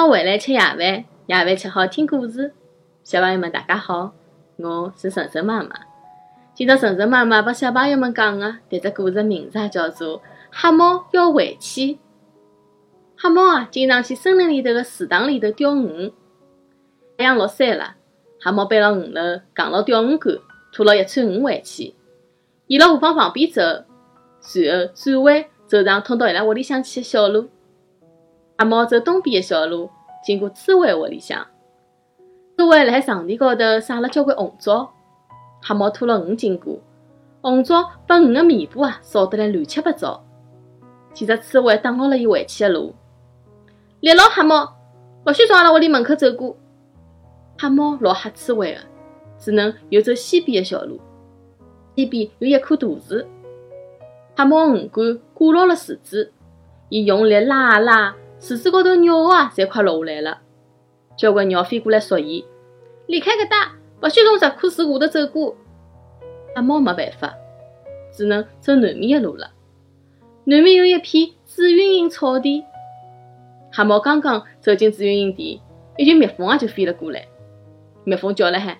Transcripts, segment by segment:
好回来吃夜饭，夜饭吃好听故事。小朋友们，大家好，我是晨晨妈妈。今朝晨晨妈妈帮小朋友们讲的迭只故事名字叫做《黑猫要回去》。黑猫啊，经常去森林里头的池塘里头钓鱼。太阳落山了，黑猫背牢鱼篓，扛牢钓鱼竿，拖牢一串鱼回去。沿牢河浜旁边走，随后转弯走上通到伊拉屋里向去的小路。黑猫走东边的小路，经过刺猬窝里向。刺猬辣海场地高头撒了交关红枣，黑猫拖了鱼经过，红枣把鱼的面部啊烧得来乱七八糟。几只刺猬挡牢了伊回去的路。立牢黑猫，勿许从阿拉屋里门口走过。黑猫老吓刺猬的，只能又走西边的小路。西边有一棵大树，黑猫鱼竿挂牢了树枝，伊用力拉啊拉。树枝高头鸟啊，侪快落下来了。交关鸟飞过来说伊，离开搿搭，勿许从这棵树下头走过。黑猫没办法，只能走南面的路了。南面有一片紫云英草地。黑猫刚刚走进紫云英地，一群蜜蜂啊就飞了过来。蜜蜂叫了喊：“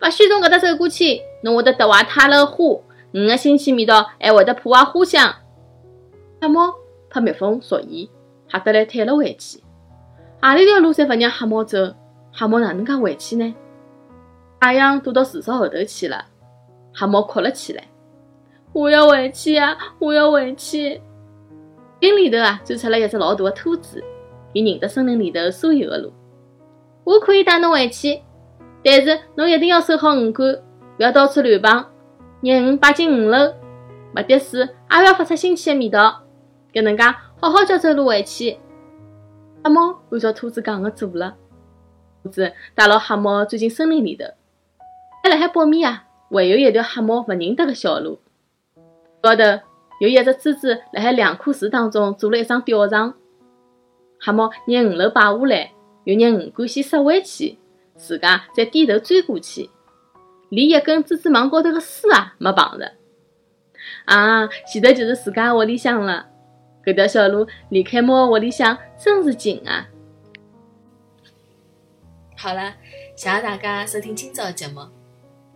勿许从搿搭走过去，侬会得得坏太了花，鱼的腥气味道还会得破坏花香。”黑猫怕蜜蜂啄伊。吓得来退了回去，何里条路侪勿让黑猫走，黑猫哪能介回去呢？太阳躲到树梢后头去了，黑猫哭了起来：“我要回去呀，我要回去！”林里头啊，钻出来一只老大的兔子，伊认得森林里头所有的路，我可以带侬回去，但是侬一定要收好鱼竿，勿要到处乱碰，让鱼摆进鱼篓，没的水也勿要发出腥气的味道，搿能介。好好叫走路回去。黑猫按照兔子讲个做了。兔子带牢黑猫钻进森林里头。还辣海北面啊，还有一条黑猫勿认得的小路。高头有一只蜘蛛辣海两棵树当中做了一张吊床。黑猫拿鱼篓摆下来，又拿鱼竿先塞回去，自家再低头钻过去，连一根蜘蛛网高头的丝啊没碰着。啊，前头就是自家屋里向了。搿条小路离开猫窝里向真是近啊！好了，谢谢大家收听今朝的节目。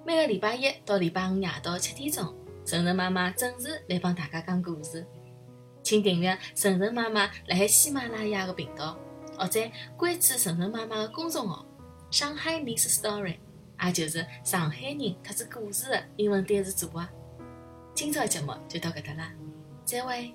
每个礼拜一到礼拜五夜到七点钟，晨晨妈妈准时来帮大家讲故事。请订阅晨晨妈妈辣海喜马拉雅的频道，或者关注晨晨妈妈的公众号“上海 Miss Story”，也就是上海人特子故事的英文单词组合。今朝的节目就到搿搭啦，再会。